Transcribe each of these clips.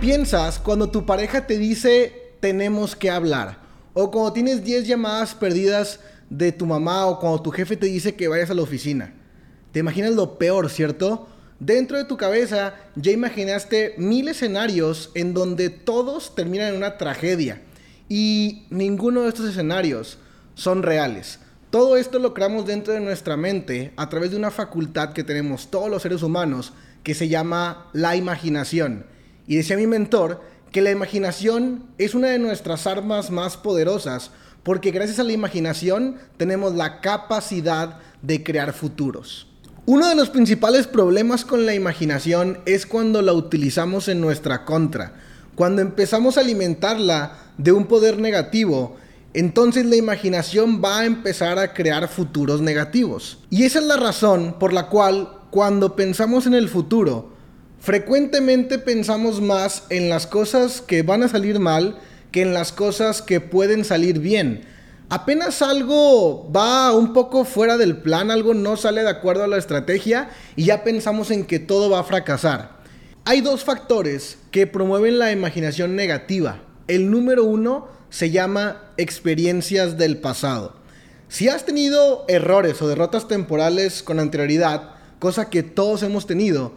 piensas cuando tu pareja te dice tenemos que hablar? O cuando tienes 10 llamadas perdidas de tu mamá o cuando tu jefe te dice que vayas a la oficina. Te imaginas lo peor, ¿cierto? Dentro de tu cabeza ya imaginaste mil escenarios en donde todos terminan en una tragedia. Y ninguno de estos escenarios son reales. Todo esto lo creamos dentro de nuestra mente a través de una facultad que tenemos todos los seres humanos que se llama la imaginación. Y decía mi mentor que la imaginación es una de nuestras armas más poderosas porque gracias a la imaginación tenemos la capacidad de crear futuros. Uno de los principales problemas con la imaginación es cuando la utilizamos en nuestra contra. Cuando empezamos a alimentarla de un poder negativo, entonces la imaginación va a empezar a crear futuros negativos. Y esa es la razón por la cual cuando pensamos en el futuro, frecuentemente pensamos más en las cosas que van a salir mal que en las cosas que pueden salir bien. Apenas algo va un poco fuera del plan, algo no sale de acuerdo a la estrategia y ya pensamos en que todo va a fracasar. Hay dos factores que promueven la imaginación negativa. El número uno se llama experiencias del pasado. Si has tenido errores o derrotas temporales con anterioridad, cosa que todos hemos tenido,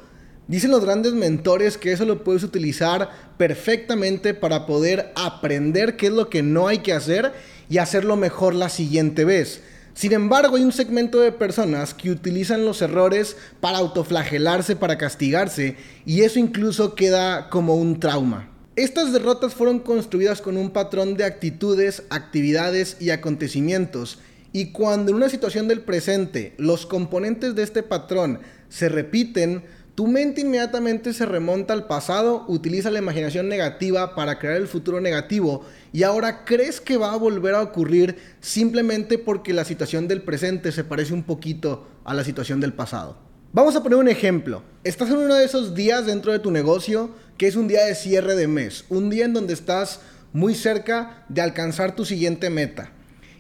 dicen los grandes mentores que eso lo puedes utilizar perfectamente para poder aprender qué es lo que no hay que hacer y hacerlo mejor la siguiente vez. Sin embargo, hay un segmento de personas que utilizan los errores para autoflagelarse, para castigarse, y eso incluso queda como un trauma. Estas derrotas fueron construidas con un patrón de actitudes, actividades y acontecimientos, y cuando en una situación del presente los componentes de este patrón se repiten, tu mente inmediatamente se remonta al pasado, utiliza la imaginación negativa para crear el futuro negativo y ahora crees que va a volver a ocurrir simplemente porque la situación del presente se parece un poquito a la situación del pasado. Vamos a poner un ejemplo. Estás en uno de esos días dentro de tu negocio que es un día de cierre de mes, un día en donde estás muy cerca de alcanzar tu siguiente meta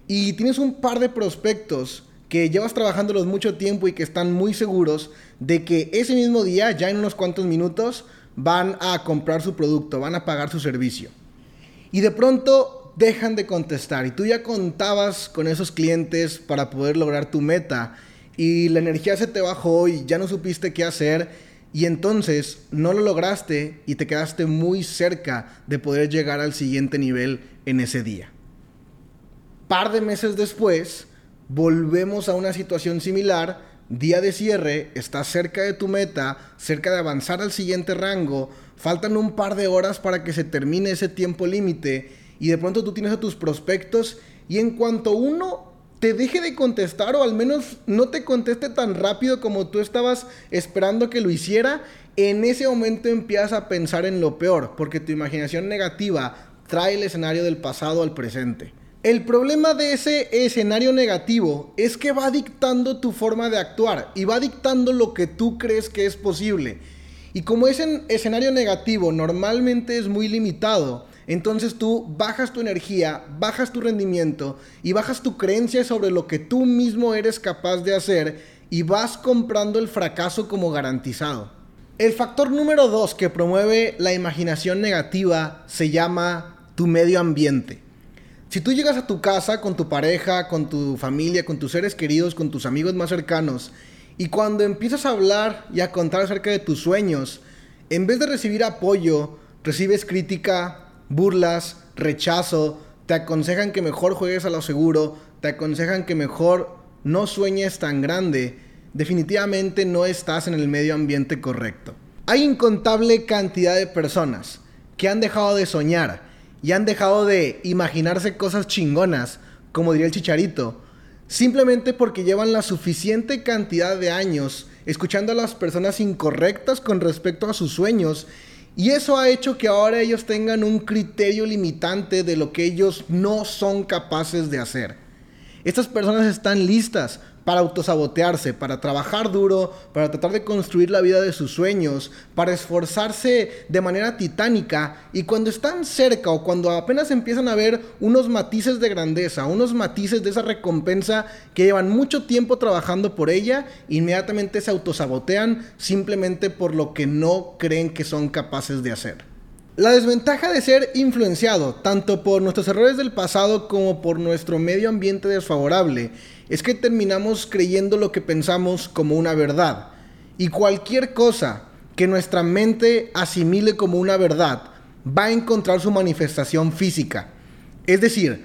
y tienes un par de prospectos que llevas trabajándolos mucho tiempo y que están muy seguros de que ese mismo día, ya en unos cuantos minutos, van a comprar su producto, van a pagar su servicio. Y de pronto dejan de contestar y tú ya contabas con esos clientes para poder lograr tu meta y la energía se te bajó y ya no supiste qué hacer y entonces no lo lograste y te quedaste muy cerca de poder llegar al siguiente nivel en ese día. Par de meses después, volvemos a una situación similar. Día de cierre, estás cerca de tu meta, cerca de avanzar al siguiente rango, faltan un par de horas para que se termine ese tiempo límite y de pronto tú tienes a tus prospectos y en cuanto uno te deje de contestar o al menos no te conteste tan rápido como tú estabas esperando que lo hiciera, en ese momento empiezas a pensar en lo peor, porque tu imaginación negativa trae el escenario del pasado al presente. El problema de ese escenario negativo es que va dictando tu forma de actuar y va dictando lo que tú crees que es posible. Y como ese escenario negativo normalmente es muy limitado, entonces tú bajas tu energía, bajas tu rendimiento y bajas tu creencia sobre lo que tú mismo eres capaz de hacer y vas comprando el fracaso como garantizado. El factor número dos que promueve la imaginación negativa se llama tu medio ambiente. Si tú llegas a tu casa con tu pareja, con tu familia, con tus seres queridos, con tus amigos más cercanos, y cuando empiezas a hablar y a contar acerca de tus sueños, en vez de recibir apoyo, recibes crítica, burlas, rechazo, te aconsejan que mejor juegues a lo seguro, te aconsejan que mejor no sueñes tan grande, definitivamente no estás en el medio ambiente correcto. Hay incontable cantidad de personas que han dejado de soñar, y han dejado de imaginarse cosas chingonas, como diría el chicharito, simplemente porque llevan la suficiente cantidad de años escuchando a las personas incorrectas con respecto a sus sueños y eso ha hecho que ahora ellos tengan un criterio limitante de lo que ellos no son capaces de hacer. Estas personas están listas para autosabotearse, para trabajar duro, para tratar de construir la vida de sus sueños, para esforzarse de manera titánica y cuando están cerca o cuando apenas empiezan a ver unos matices de grandeza, unos matices de esa recompensa que llevan mucho tiempo trabajando por ella, inmediatamente se autosabotean simplemente por lo que no creen que son capaces de hacer. La desventaja de ser influenciado tanto por nuestros errores del pasado como por nuestro medio ambiente desfavorable es que terminamos creyendo lo que pensamos como una verdad. Y cualquier cosa que nuestra mente asimile como una verdad va a encontrar su manifestación física. Es decir,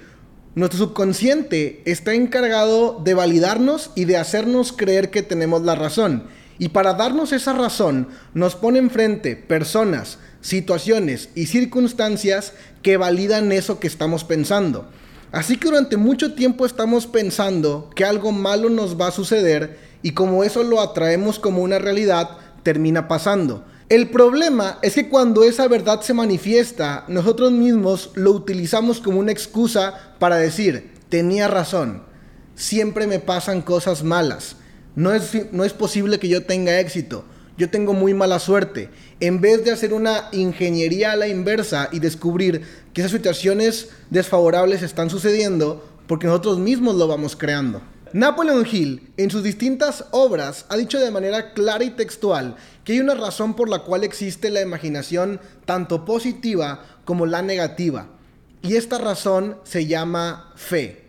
nuestro subconsciente está encargado de validarnos y de hacernos creer que tenemos la razón. Y para darnos esa razón, nos pone enfrente personas, situaciones y circunstancias que validan eso que estamos pensando. Así que durante mucho tiempo estamos pensando que algo malo nos va a suceder y como eso lo atraemos como una realidad, termina pasando. El problema es que cuando esa verdad se manifiesta, nosotros mismos lo utilizamos como una excusa para decir, tenía razón, siempre me pasan cosas malas, no es, no es posible que yo tenga éxito, yo tengo muy mala suerte. En vez de hacer una ingeniería a la inversa y descubrir que esas situaciones desfavorables están sucediendo porque nosotros mismos lo vamos creando. Napoleon Hill, en sus distintas obras, ha dicho de manera clara y textual que hay una razón por la cual existe la imaginación tanto positiva como la negativa. Y esta razón se llama fe.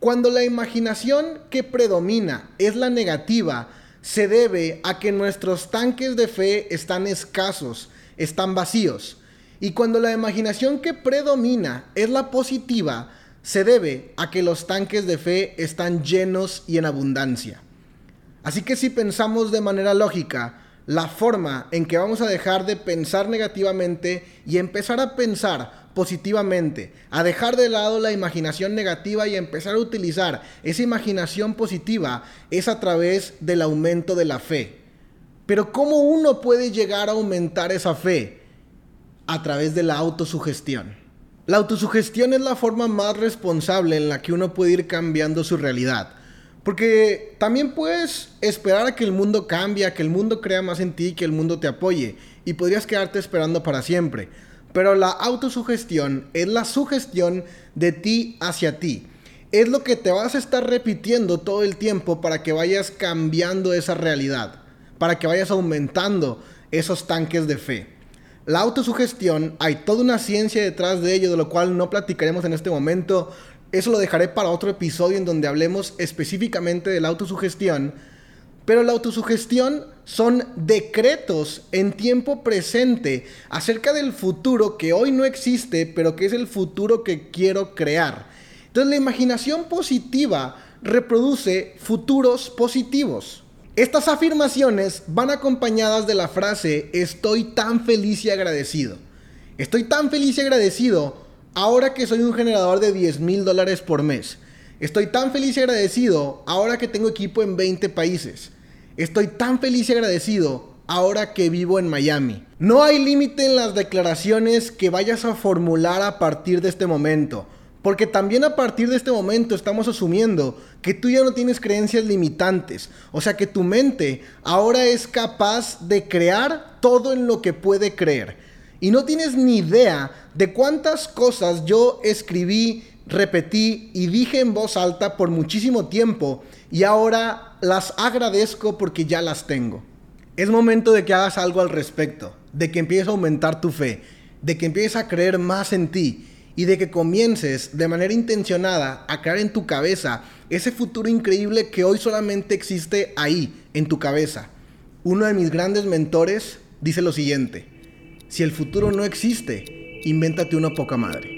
Cuando la imaginación que predomina es la negativa, se debe a que nuestros tanques de fe están escasos, están vacíos. Y cuando la imaginación que predomina es la positiva, se debe a que los tanques de fe están llenos y en abundancia. Así que si pensamos de manera lógica, la forma en que vamos a dejar de pensar negativamente y empezar a pensar positivamente, a dejar de lado la imaginación negativa y empezar a utilizar esa imaginación positiva es a través del aumento de la fe. Pero ¿cómo uno puede llegar a aumentar esa fe? A través de la autosugestión. La autosugestión es la forma más responsable en la que uno puede ir cambiando su realidad. Porque también puedes esperar a que el mundo cambie, a que el mundo crea más en ti, que el mundo te apoye. Y podrías quedarte esperando para siempre. Pero la autosugestión es la sugestión de ti hacia ti. Es lo que te vas a estar repitiendo todo el tiempo para que vayas cambiando esa realidad. Para que vayas aumentando esos tanques de fe. La autosugestión, hay toda una ciencia detrás de ello, de lo cual no platicaremos en este momento. Eso lo dejaré para otro episodio en donde hablemos específicamente de la autosugestión. Pero la autosugestión son decretos en tiempo presente acerca del futuro que hoy no existe, pero que es el futuro que quiero crear. Entonces la imaginación positiva reproduce futuros positivos. Estas afirmaciones van acompañadas de la frase estoy tan feliz y agradecido. Estoy tan feliz y agradecido ahora que soy un generador de 10 mil dólares por mes. Estoy tan feliz y agradecido ahora que tengo equipo en 20 países. Estoy tan feliz y agradecido ahora que vivo en Miami. No hay límite en las declaraciones que vayas a formular a partir de este momento. Porque también a partir de este momento estamos asumiendo que tú ya no tienes creencias limitantes. O sea que tu mente ahora es capaz de crear todo en lo que puede creer. Y no tienes ni idea de cuántas cosas yo escribí, repetí y dije en voz alta por muchísimo tiempo y ahora las agradezco porque ya las tengo. Es momento de que hagas algo al respecto, de que empieces a aumentar tu fe, de que empieces a creer más en ti y de que comiences de manera intencionada a crear en tu cabeza ese futuro increíble que hoy solamente existe ahí, en tu cabeza. Uno de mis grandes mentores dice lo siguiente, si el futuro no existe, invéntate una poca madre.